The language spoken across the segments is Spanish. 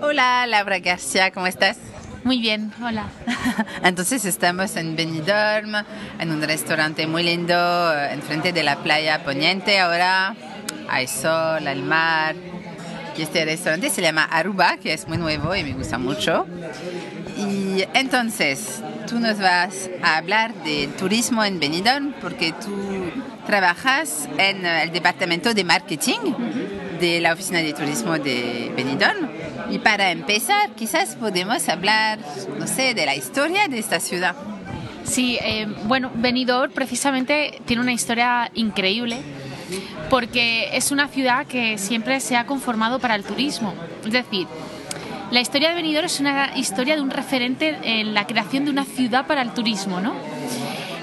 Hola, Laura García, ¿cómo estás? Muy bien, hola. Entonces estamos en Benidorm, en un restaurante muy lindo, enfrente de la playa poniente. Ahora hay sol, el mar. Y este restaurante se llama Aruba, que es muy nuevo y me gusta mucho. Y entonces, tú nos vas a hablar de turismo en Benidorm porque tú trabajas en el departamento de marketing de la oficina de turismo de Benidorm. Y para empezar, quizás podemos hablar, no sé, de la historia de esta ciudad. Sí, eh, bueno, Benidorm precisamente tiene una historia increíble porque es una ciudad que siempre se ha conformado para el turismo. Es decir, la historia de Benidorm es una historia de un referente en la creación de una ciudad para el turismo, ¿no?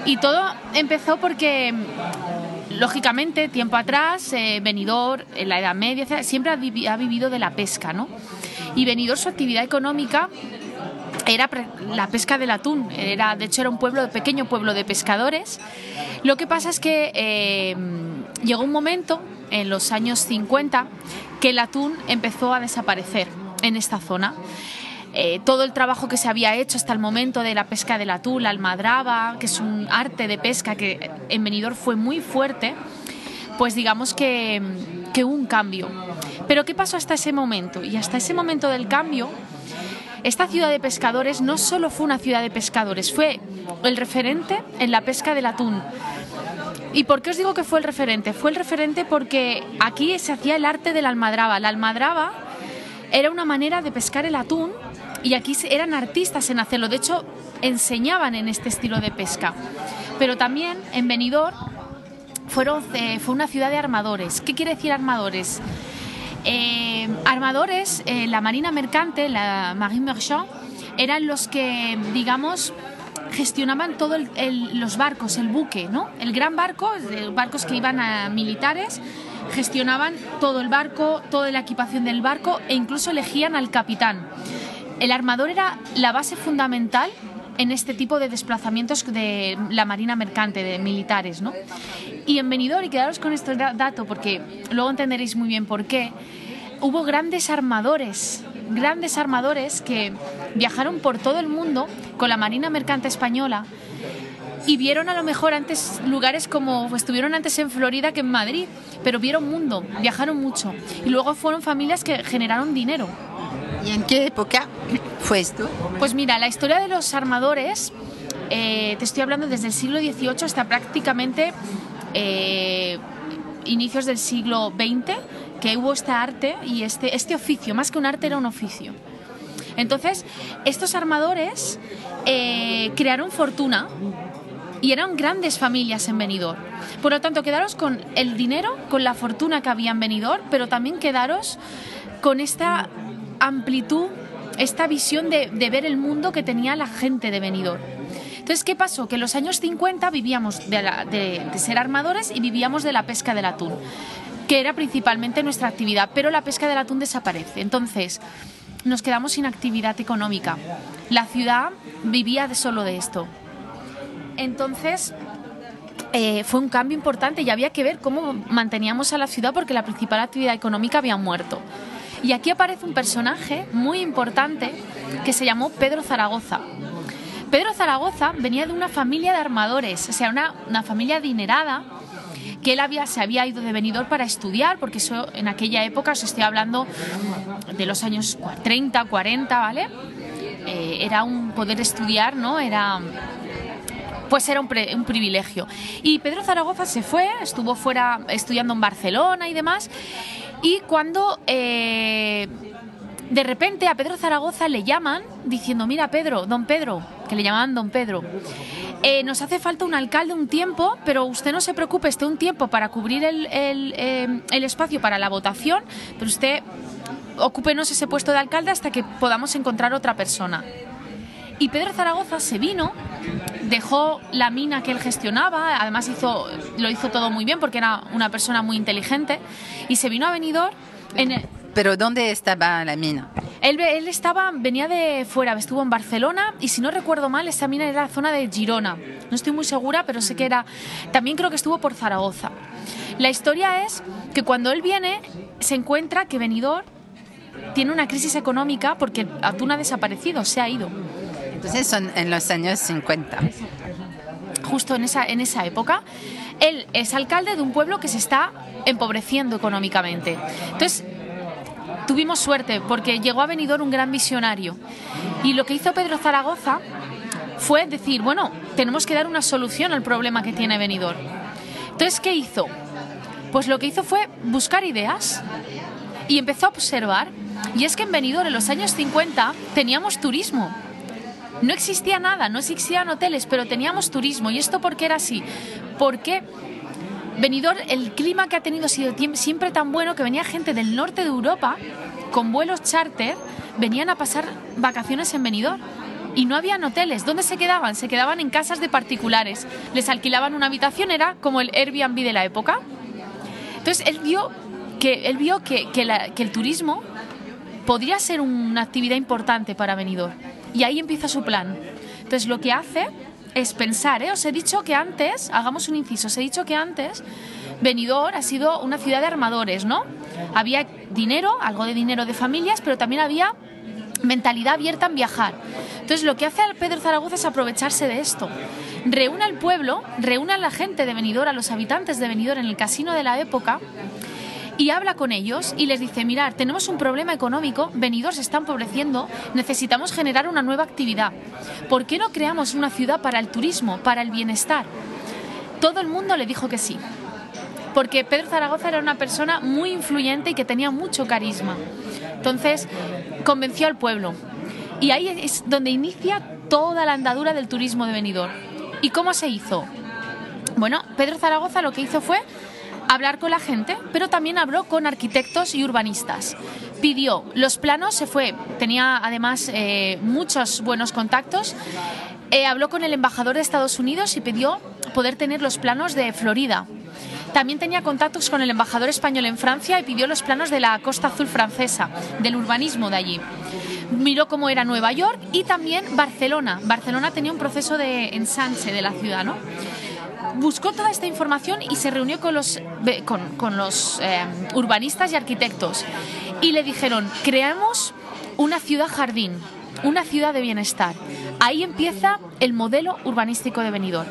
Y todo empezó porque lógicamente, tiempo atrás, eh, Benidorm, en la Edad Media, siempre ha, vivido de la pesca, ¿no? Y Benidorm, su actividad económica era la pesca del atún. Era, de hecho, era un pueblo, pequeño pueblo de pescadores. Lo que pasa es que eh, llegó un momento, en los años 50, que el atún empezó a desaparecer en esta zona. Eh, todo el trabajo que se había hecho hasta el momento de la pesca del atún, la almadraba, que es un arte de pesca que en Benidorm fue muy fuerte, pues digamos que, que hubo un cambio. Pero ¿qué pasó hasta ese momento? Y hasta ese momento del cambio, esta ciudad de pescadores no solo fue una ciudad de pescadores, fue el referente en la pesca del atún. ¿Y por qué os digo que fue el referente? Fue el referente porque aquí se hacía el arte de la almadraba. La almadraba era una manera de pescar el atún y aquí eran artistas en hacerlo. De hecho, enseñaban en este estilo de pesca. Pero también en Benidorm fueron, eh, fue una ciudad de armadores. ¿Qué quiere decir armadores? Eh, armadores, eh, la marina mercante, la marine marchand, eran los que, digamos, gestionaban todos los barcos, el buque, ¿no? El gran barco, barcos que iban a militares, gestionaban todo el barco, toda la equipación del barco e incluso elegían al capitán. El armador era la base fundamental en este tipo de desplazamientos de la marina mercante, de militares, ¿no? Y en Benidorm, y quedaros con este dato porque luego entenderéis muy bien por qué, hubo grandes armadores, grandes armadores que viajaron por todo el mundo con la marina mercante española y vieron a lo mejor antes lugares como estuvieron antes en Florida que en Madrid, pero vieron mundo, viajaron mucho y luego fueron familias que generaron dinero. ¿Y en qué época fue esto? Pues mira, la historia de los armadores, eh, te estoy hablando desde el siglo XVIII hasta prácticamente eh, inicios del siglo XX, que hubo este arte y este, este oficio, más que un arte era un oficio. Entonces, estos armadores eh, crearon fortuna y eran grandes familias en Benidorm. Por lo tanto, quedaros con el dinero, con la fortuna que había en Benidorm, pero también quedaros con esta amplitud, esta visión de, ver el mundo que tenía la gente de Benidorm. Entonces, ¿qué pasó? Que en los años 50 vivíamos de, ser armadores y vivíamos de la pesca del atún, que era principalmente nuestra actividad, pero la pesca del atún desaparece. Entonces, nos quedamos sin actividad económica. La ciudad vivía solo de esto. Entonces, eh, fue un cambio importante y había que ver cómo manteníamos a la ciudad porque la principal actividad económica había muerto. Y aquí aparece un personaje muy importante que se llamó Pedro Zaragoza. Pedro Zaragoza venía de una familia de armadores, o sea, una, una familia adinerada que él había, se había ido de venidor para estudiar, porque eso en aquella época, os estoy hablando de los años 30, 40, ¿vale? Eh, era un poder estudiar, ¿no? Era pues era un, un, privilegio. Y Pedro Zaragoza se fue, estuvo fuera estudiando en Barcelona y demás, y cuando eh, de repente a Pedro Zaragoza le llaman diciendo, mira Pedro, don Pedro, que le llamaban don Pedro, eh, nos hace falta un alcalde un tiempo, pero usted no se preocupe, esté un tiempo para cubrir el, eh, el espacio para la votación, pero usted ocúpenos ese puesto de alcalde hasta que podamos encontrar otra persona. Y Pedro Zaragoza se vino, dejó la mina que él gestionaba, además hizo, lo hizo todo muy bien porque era una persona muy inteligente, y se vino a Benidorm en ¿Pero dónde estaba la mina? Él, él, estaba, venía de fuera, estuvo en Barcelona y si no recuerdo mal, esta mina era la zona de Girona. No estoy muy segura, pero sé que era. También creo que estuvo por Zaragoza. La historia es que cuando él viene, se encuentra que Benidorm tiene una crisis económica porque el atún ha desaparecido, se ha ido. Entonces son en los años 50. Justo en esa, en esa época, él es alcalde de un pueblo que se está empobreciendo económicamente. Entonces, tuvimos suerte porque llegó a Benidorm un gran visionario. Y lo que hizo Pedro Zaragoza fue decir, bueno, tenemos que dar una solución al problema que tiene Benidorm. Entonces, ¿qué hizo? Pues lo que hizo fue buscar ideas y empezó a observar. Y es que en Benidorm en los años 50 teníamos turismo. No existía nada, no existían hoteles, pero teníamos turismo. ¿Y esto por qué era así? Porque Benidorm, el clima que ha tenido ha sido siempre tan bueno que venía gente del norte de Europa con vuelos charter, venían a pasar vacaciones en Benidorm. Y no habían hoteles. ¿Dónde se quedaban? Se quedaban en casas de particulares. Les alquilaban una habitación, era como el Airbnb de la época. Entonces él vio que, él vio que, que el turismo podría ser una actividad importante para Benidorm. Y ahí empieza su plan. Entonces lo que hace es pensar, ¿eh? os he dicho que antes, hagamos un inciso, os he dicho que antes Benidorm ha sido una ciudad de armadores, ¿no? Había dinero, algo de dinero de familias, pero también había mentalidad abierta en viajar. Entonces lo que hace Pedro Zaragoza es aprovecharse de esto. Reúne al pueblo, reúne a la gente de Benidorm, a los habitantes de Benidorm en el casino de la época y habla con ellos y les dice, mirar, tenemos un problema económico, Benidorm se está empobreciendo, necesitamos generar una nueva actividad. ¿Por qué no creamos una ciudad para el turismo, para el bienestar? Todo el mundo le dijo que sí, porque Pedro Zaragoza era una persona muy influyente y que tenía mucho carisma. Entonces, convenció al pueblo. Y ahí es donde inicia toda la andadura del turismo de Benidorm. ¿Y cómo se hizo? Bueno, Pedro Zaragoza lo que hizo fue hablar con la gente, pero también habló con arquitectos y urbanistas. Pidió los planos, se fue, tenía además eh, muchos buenos contactos. Eh, habló con el embajador de Estados Unidos y pidió poder tener los planos de Florida. También tenía contactos con el embajador español en Francia y pidió los planos de la Costa Azul francesa, del urbanismo de allí. Miró cómo era Nueva York y también Barcelona. Barcelona tenía un proceso de ensanche de la ciudad, ¿no? Buscó toda esta información y se reunió con los, con, los eh, urbanistas y arquitectos y le dijeron, creamos una ciudad jardín, una ciudad de bienestar. Ahí empieza el modelo urbanístico de Benidorm.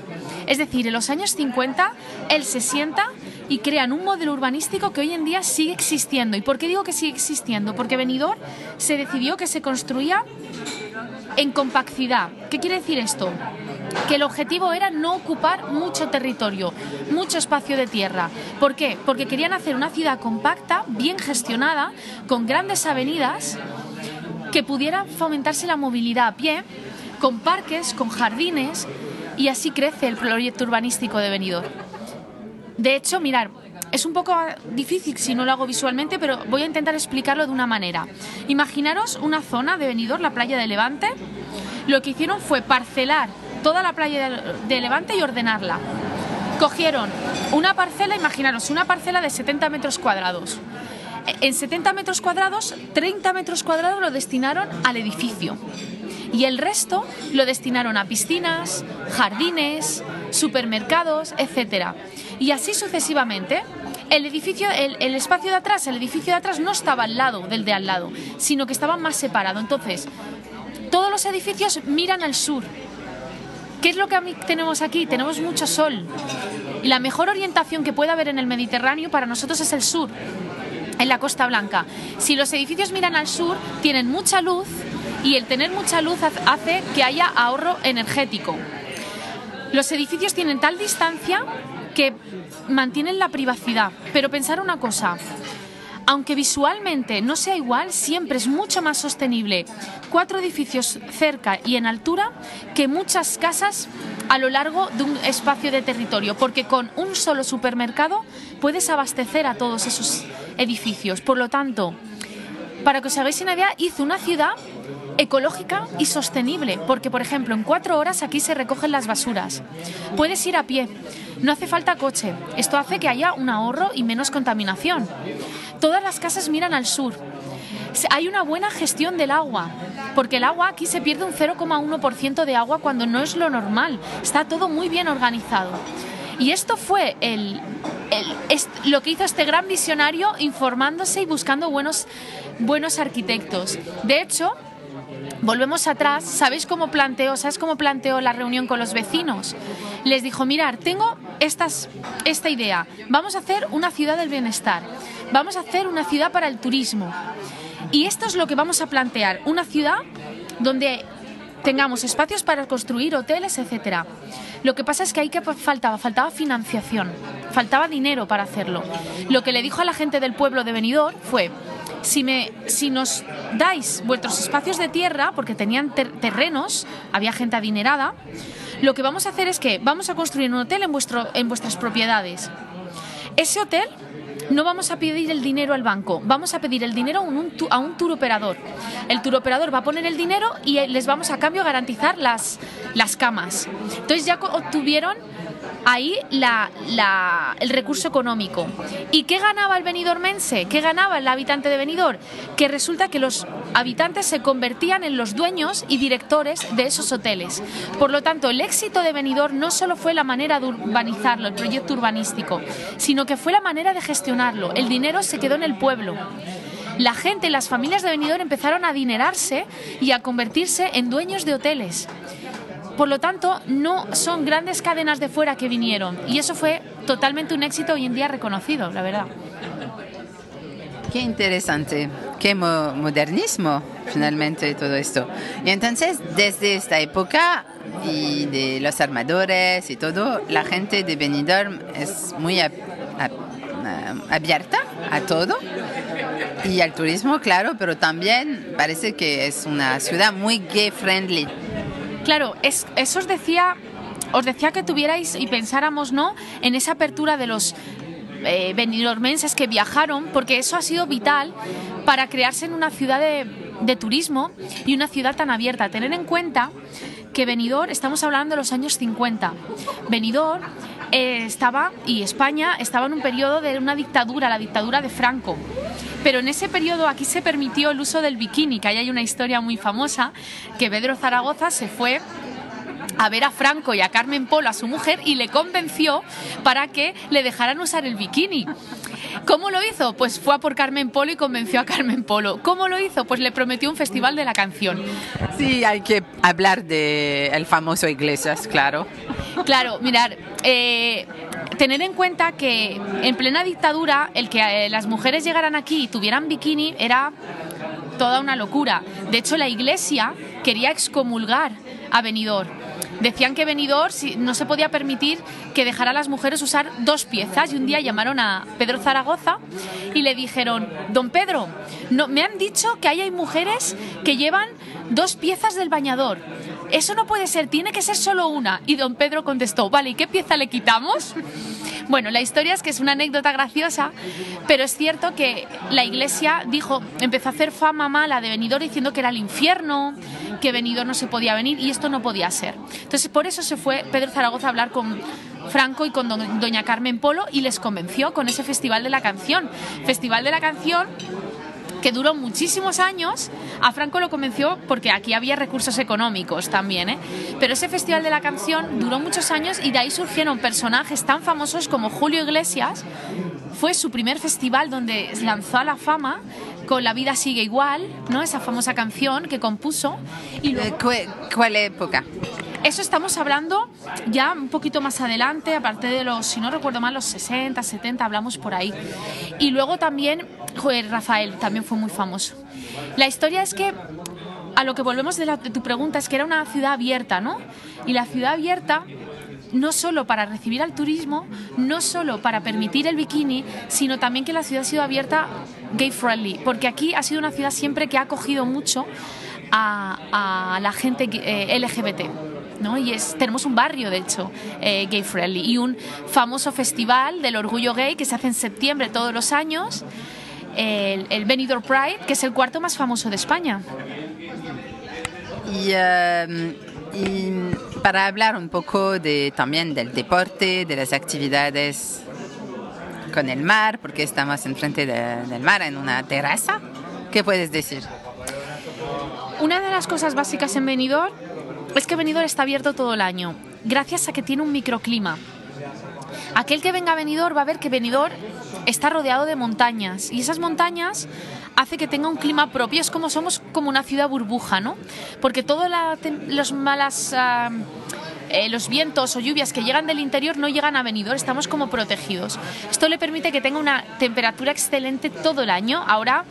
Es decir, en los años 50 él se sienta y crean un modelo urbanístico que hoy en día sigue existiendo. ¿Y por qué digo que sigue existiendo? Porque Benidorm se decidió que se construía en compacidad. ¿Qué quiere decir esto? Que el objetivo era no ocupar mucho territorio, mucho espacio de tierra. ¿Por qué? Porque querían hacer una ciudad compacta, bien gestionada, con grandes avenidas que pudiera fomentarse la movilidad a pie, con parques, con jardines, y así crece el proyecto urbanístico de Benidorm. De hecho, mirar, es un poco difícil si no lo hago visualmente, pero voy a intentar explicarlo de una manera. Imaginaros una zona de Benidorm, la playa de Levante. Lo que hicieron fue parcelar toda la playa de Levante y ordenarla. Cogieron una parcela, imaginaros, una parcela de 70 metros cuadrados. En 70 metros cuadrados, 30 metros cuadrados lo destinaron al edificio. Y el resto lo destinaron a piscinas, jardines, supermercados, etc. Y así sucesivamente. El edificio, el, el, espacio de atrás, el edificio de atrás no estaba al lado del de al lado, sino que estaba más separado. Entonces, todos los edificios miran al sur, ¿Qué es lo que tenemos aquí? Tenemos mucho sol. Y la mejor orientación que puede haber en el Mediterráneo para nosotros es el sur, en la Costa Blanca. Si los edificios miran al sur, tienen mucha luz y el tener mucha luz hace que haya ahorro energético. Los edificios tienen tal distancia que mantienen la privacidad. Pero pensar una cosa, aunque visualmente no sea igual, siempre es mucho más sostenible cuatro edificios cerca y en altura que muchas casas a lo largo de un espacio de territorio, porque con un solo supermercado puedes abastecer a todos esos edificios. Por lo tanto, para que os hagáis una idea, hizo una ciudad ecológica y sostenible, porque por ejemplo en cuatro horas aquí se recogen las basuras. Puedes ir a pie, no hace falta coche. Esto hace que haya un ahorro y menos contaminación. Todas las casas miran al sur. Hay una buena gestión del agua, porque el agua aquí se pierde un 0,1% de agua cuando no es lo normal. Está todo muy bien organizado. Y esto fue el, lo que hizo este gran visionario informándose y buscando buenos, buenos arquitectos. De hecho, Volvemos atrás, ¿sabéis cómo planteó, ¿sabes cómo planteó la reunión con los vecinos? Les dijo, mirar, tengo esta idea, vamos a hacer una ciudad del bienestar, vamos a hacer una ciudad para el turismo. Y esto es lo que vamos a plantear, una ciudad donde tengamos espacios para construir hoteles, etcétera. Lo que pasa es que ahí que faltaba, faltaba financiación, faltaba dinero para hacerlo. Lo que le dijo a la gente del pueblo de Benidorm fue si, me, si nos dais vuestros espacios de tierra, porque tenían terrenos, había gente adinerada, lo que vamos a hacer es que vamos a construir un hotel en, vuestro, en vuestras propiedades. Ese hotel no vamos a pedir el dinero al banco, vamos a pedir el dinero a un, a tour operador. El tour operador va a poner el dinero y les vamos a cambio garantizar las, las camas. Entonces ya obtuvieron ahí el recurso económico. ¿Y qué ganaba el benidormense? ¿Qué ganaba el habitante de Benidorm? Que resulta que los habitantes se convertían en los dueños y directores de esos hoteles. Por lo tanto, el éxito de Benidorm no solo fue la manera de urbanizarlo, el proyecto urbanístico, sino que fue la manera de gestionarlo. El dinero se quedó en el pueblo la gente, las familias de Benidorm empezaron a adinerarse y a convertirse en dueños de hoteles. Por lo tanto, no son grandes cadenas de fuera que vinieron y eso fue totalmente un éxito hoy en día reconocido, la verdad. Qué interesante, qué modernismo finalmente todo esto. Y entonces, desde esta época y de los armadores y todo, la gente de Benidorm es muy abierta a todo y al turismo, claro, pero también parece que es una ciudad muy gay friendly. Claro, eso os decía, os decía que tuvierais y pensáramos, ¿no? En esa apertura de los eh, que viajaron, porque eso ha sido vital para crearse en una ciudad de, turismo y una ciudad tan abierta. Tener en cuenta que Benidorm, estamos hablando de los años 50. Benidorm eh, estaba, y España estaba en un periodo de una dictadura, la dictadura de Franco. Pero en ese periodo aquí se permitió el uso del bikini, que ahí hay una historia muy famosa, que Pedro Zaragoza se fue a ver a Franco y a Carmen Polo, a su mujer, y le convenció para que le dejaran usar el bikini. ¿Cómo lo hizo? Pues fue a por Carmen Polo y convenció a Carmen Polo. ¿Cómo lo hizo? Pues le prometió un festival de la canción. Sí, hay que hablar del el famoso Iglesias, claro. Claro, mirar, eh, tener en cuenta que en plena dictadura el que eh, las mujeres llegaran aquí y tuvieran bikini era toda una locura. De hecho, la iglesia quería excomulgar a Benidorm. Decían que Benidorm no se podía permitir que dejara a las mujeres usar dos piezas y un día llamaron a Pedro Zaragoza y le dijeron, don Pedro, me han dicho que hay mujeres que llevan dos piezas del bañador eso no puede ser, tiene que ser solo una. Y don Pedro contestó, vale, ¿y qué pieza le quitamos? Bueno, la historia es que es una anécdota graciosa, pero es cierto que la iglesia dijo, empezó a hacer fama mala de venidor diciendo que era el infierno, que venidor no se podía venir y esto no podía ser. Entonces, por eso se fue Pedro Zaragoza a hablar con Franco y con doña Carmen Polo y les convenció con ese Festival de la Canción. Festival de la Canción que duró muchísimos años. A Franco lo convenció porque aquí había recursos económicos también, ¿eh? pero ese Festival de la Canción duró muchos años y de ahí surgieron personajes tan famosos como Julio Iglesias. Fue su primer festival donde lanzó a la fama con La vida sigue igual, ¿no? esa famosa canción que compuso. Y ¿Cuál época? Eso estamos hablando ya un poquito más adelante, aparte de los, si no recuerdo mal, los 60, 70, hablamos por ahí. Y luego también, joder, Rafael también fue muy famoso. La historia es que a lo que volvemos de, tu pregunta es que era una ciudad abierta, ¿no? Y la ciudad abierta no solo para recibir al turismo, no solo para permitir el bikini, sino también que la ciudad ha sido abierta gay friendly, porque aquí ha sido una ciudad siempre que ha acogido mucho a, la gente eh, LGBT. ¿No? Y es, tenemos un barrio, de hecho, eh, gay friendly y un famoso festival del orgullo gay que se hace en septiembre todos los años, el, el Benidorm Pride, que es el cuarto más famoso de España. Y, em, y para hablar un poco de, también del deporte, de las actividades con el mar, porque estamos enfrente del mar en una terraza, ¿qué puedes decir? Una de las cosas básicas en Benidorm es que Benidorm está abierto todo el año, gracias a que tiene un microclima. aquel que venga a Benidorm va a ver que Benidorm está rodeado de montañas y esas montañas hace que tenga un clima propio. Es como somos como una ciudad burbuja, ¿no? Porque todos los malas... Ah, eh, los vientos o lluvias que llegan del interior no llegan a Benidorm, estamos como protegidos. Esto le permite que tenga una temperatura excelente todo el año. Ahora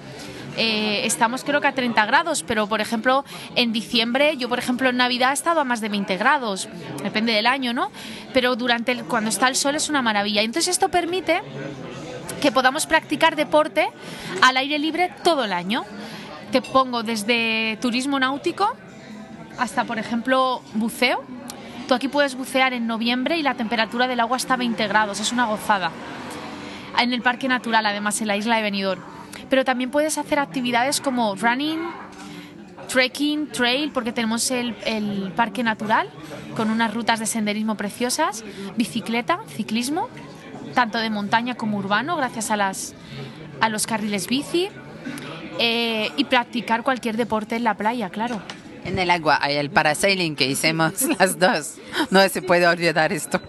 eh, estamos creo que a 30 grados, pero por ejemplo en diciembre, yo por ejemplo en Navidad he estado a más de 20 grados, depende del año, ¿no? Pero durante el, cuando está el sol es una maravilla. Entonces esto permite que podamos practicar deporte al aire libre todo el año. Te pongo desde turismo náutico hasta, por ejemplo, buceo. Tú aquí puedes bucear en noviembre y la temperatura del agua está a 20 grados, es una gozada. En el parque natural, además, en la isla de Benidorm. Pero también puedes hacer actividades como running, trekking, trail, porque tenemos el, el, parque natural con unas rutas de senderismo preciosas, bicicleta, ciclismo, tanto de montaña como urbano, gracias a, las, a los carriles bici, eh, y practicar cualquier deporte en la playa, claro. En el agua hay el parasailing que hicimos las dos. No se puede olvidar esto.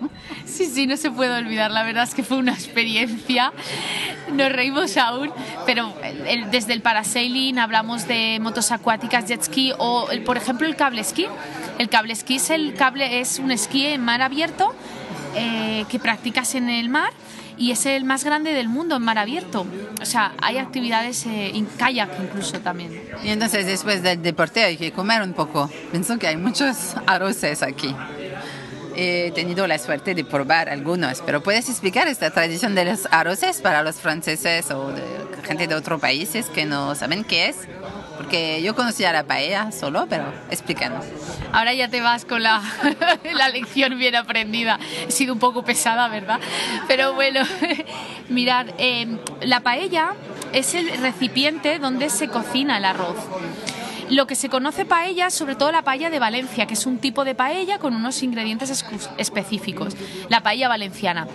Sí, sí, no se puede olvidar. La verdad es que fue una experiencia. Nos reímos aún, pero desde el parasailing hablamos de motos acuáticas, jet ski o, por ejemplo, el cable esquí. El cable esquí es, el cable, es un esquí en mar abierto eh, que practicas en el mar y es el más grande del mundo en mar abierto. O sea, hay actividades eh, en kayak incluso también. Y entonces después del deporte hay que comer un poco. Pienso que hay muchos arroces aquí. He tenido la suerte de probar algunos, pero ¿puedes explicar esta tradición de los arroces para los franceses o de gente de otros países que no saben qué es? Porque yo conocía la paella solo, pero explícanos. Ahora ya te vas con la, la lección bien aprendida. He sido un poco pesada, ¿verdad? Pero bueno, mirar, eh, la paella es el recipiente donde se cocina el arroz lo que se conoce paella, sobre todo la paella de Valencia, que es un tipo de paella con unos ingredientes específicos, la paella valenciana.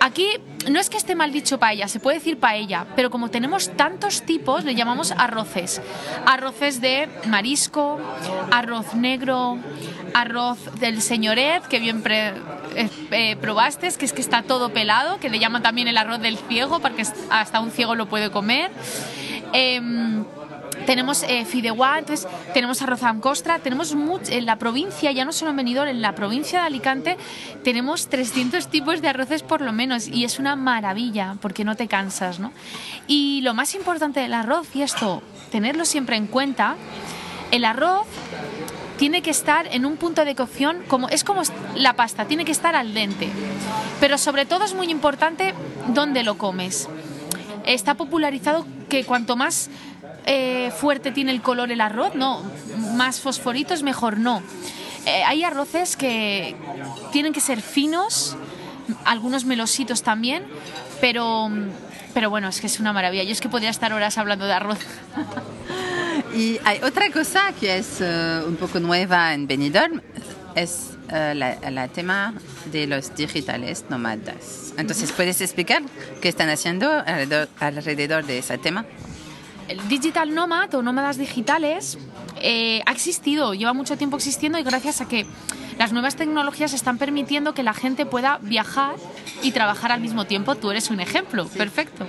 Aquí no es que esté mal dicho paella, se puede decir paella, pero como tenemos tantos tipos, le llamamos arroces. Arroces de marisco, arroz negro, arroz del señoret, que bien eh, eh, probaste, que es que está todo pelado, que le llaman también el arroz del ciego, porque hasta un ciego lo puede comer. Em, tenemos eh, fideuá, entonces tenemos arroz costra, tenemos en la provincia, ya no solo en Benidorm, en la provincia de Alicante tenemos 300 tipos de arroces por lo menos y es una maravilla porque no te cansas, ¿no? Y lo más importante del arroz, y esto, tenerlo siempre en cuenta, el arroz tiene que estar en un punto de cocción como es como la pasta, tiene que estar al dente. Pero sobre todo es muy importante dónde lo comes. Está popularizado que cuanto más eh, fuerte tiene el color el arroz, no, más fosforitos mejor no. Eh, hay arroces que tienen que ser finos, algunos melositos también, pero, pero bueno, es que es una maravilla. Yo es que podría estar horas hablando de arroz. y hay otra cosa que es eh, un poco nueva en Benidorm, es el tema de los digitales nómadas. Entonces, ¿puedes explicar qué están haciendo alrededor, alrededor de ese tema? El digital nomad o nómadas digitales eh, ha existido, lleva mucho tiempo existiendo y gracias a que las nuevas tecnologías están permitiendo que la gente pueda viajar y trabajar al mismo tiempo. Tú eres un ejemplo, perfecto.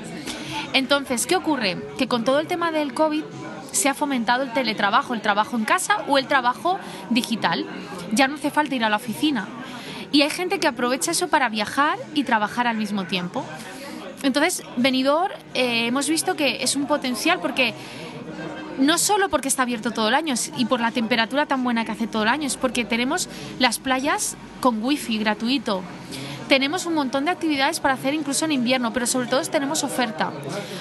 Entonces, ¿qué ocurre? Que con todo el tema del COVID se ha fomentado el teletrabajo, el trabajo en casa o el trabajo digital. Ya no hace falta ir a la oficina. Y hay gente que aprovecha eso para viajar y trabajar al mismo tiempo. Entonces, Benidorm eh, hemos visto que es un potencial porque no solo porque está abierto todo el año y por la temperatura tan buena que hace todo el año, es porque tenemos las playas con wifi gratuito. Tenemos un montón de actividades para hacer incluso en invierno, pero sobre todo tenemos oferta.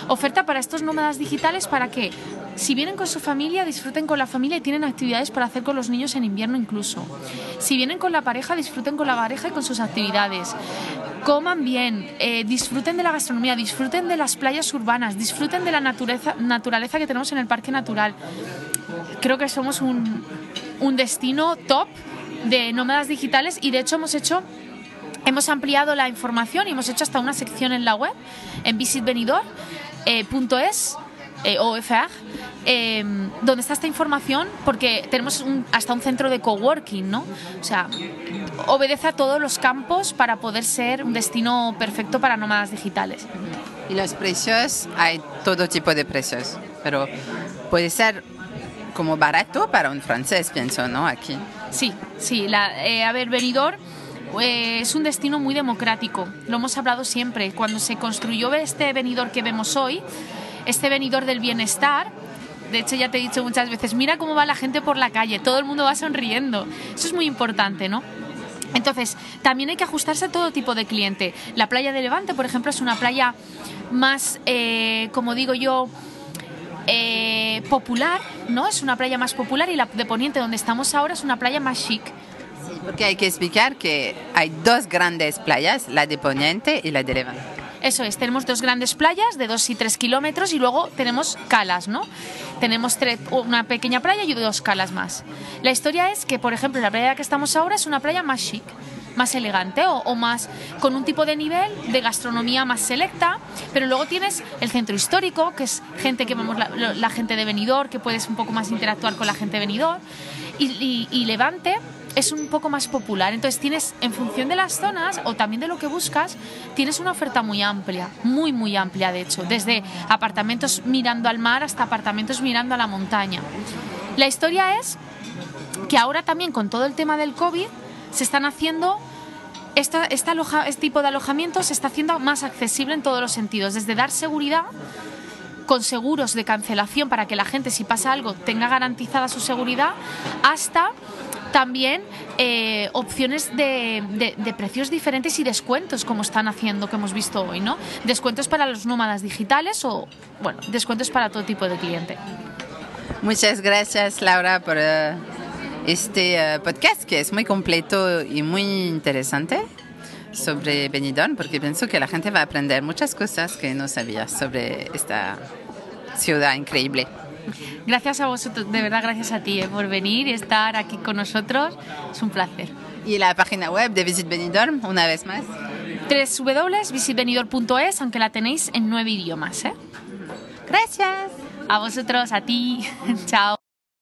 Oferta para estos nómadas digitales para que si vienen con su familia, disfruten con la familia y tienen actividades para hacer con los niños en invierno incluso. Si vienen con la pareja, disfruten con la pareja y con sus actividades coman bien, eh, disfruten de la gastronomía, disfruten de las playas urbanas, disfruten de la naturaleza, naturaleza que tenemos en el parque natural. Creo que somos un, un destino top de nómadas digitales y de hecho hemos hecho hemos ampliado la información y hemos hecho hasta una sección en la web en visitvenidor.es eh, OFR, eh, donde está esta información, porque tenemos un- hasta un centro de coworking, ¿no? O sea, obedece a todos los campos para poder ser un destino perfecto para nómadas digitales. Y los precios, hay todo tipo de precios, pero puede ser como barato para un francés, pienso, ¿no? Aquí. Sí, sí. La, eh, a ver, Benidorm es un destino muy democrático. Lo hemos hablado siempre. Cuando se construyó este Benidorm que vemos hoy, este Benidorm del bienestar, de hecho ya te he dicho muchas veces, mira cómo va la gente por la calle, todo el mundo va sonriendo. Eso es muy importante, ¿no? Entonces, también hay que ajustarse a todo tipo de cliente. La playa de Levante, por ejemplo, es una playa más, eh, como digo yo, eh, popular, ¿no? Es una playa más popular y la de Poniente, donde estamos ahora, es una playa más chic. Porque hay que explicar que hay dos grandes playas, la de Poniente y la de Levante. Eso es, tenemos dos grandes playas de 2 y 3 kilómetros y luego tenemos calas, ¿no? Tenemos una pequeña playa y dos calas más. La historia es que, por ejemplo, la playa que estamos ahora es una playa más chic, más elegante o, o más con un tipo de nivel de gastronomía más selecta, pero luego tienes el centro histórico, que es gente que vemos la, la gente de Benidorm, que puedes un poco más interactuar con la gente de Benidorm, y, y- y Levante es un poco más popular. Entonces tienes, en función de las zonas o también de lo que buscas, tienes una oferta muy amplia, muy, muy amplia de hecho, desde apartamentos mirando al mar hasta apartamentos mirando a la montaña. La historia es que ahora también con todo el tema del COVID se están haciendo esta, este tipo de alojamiento se está haciendo más accesible en todos los sentidos, desde dar seguridad con seguros de cancelación para que la gente si pasa algo tenga garantizada su seguridad, hasta también eh, opciones de, de- precios diferentes y descuentos como están haciendo, que hemos visto hoy, ¿no? Descuentos para los nómadas digitales o, bueno, descuentos para todo tipo de cliente. Muchas gracias, Laura, por eh, este eh, podcast que es muy completo y muy interesante sobre Benidorm, porque pienso que la gente va a aprender muchas cosas que no sabía sobre esta ciudad increíble. Gracias a vosotros, de verdad gracias a ti eh, por venir y estar aquí con nosotros. Es un placer. Y la página web de Visit Benidorm, una vez más. www.visitvenidor.es, aunque la tenéis en nueve idiomas. ¿eh? Gracias. A vosotros, a ti. Chao.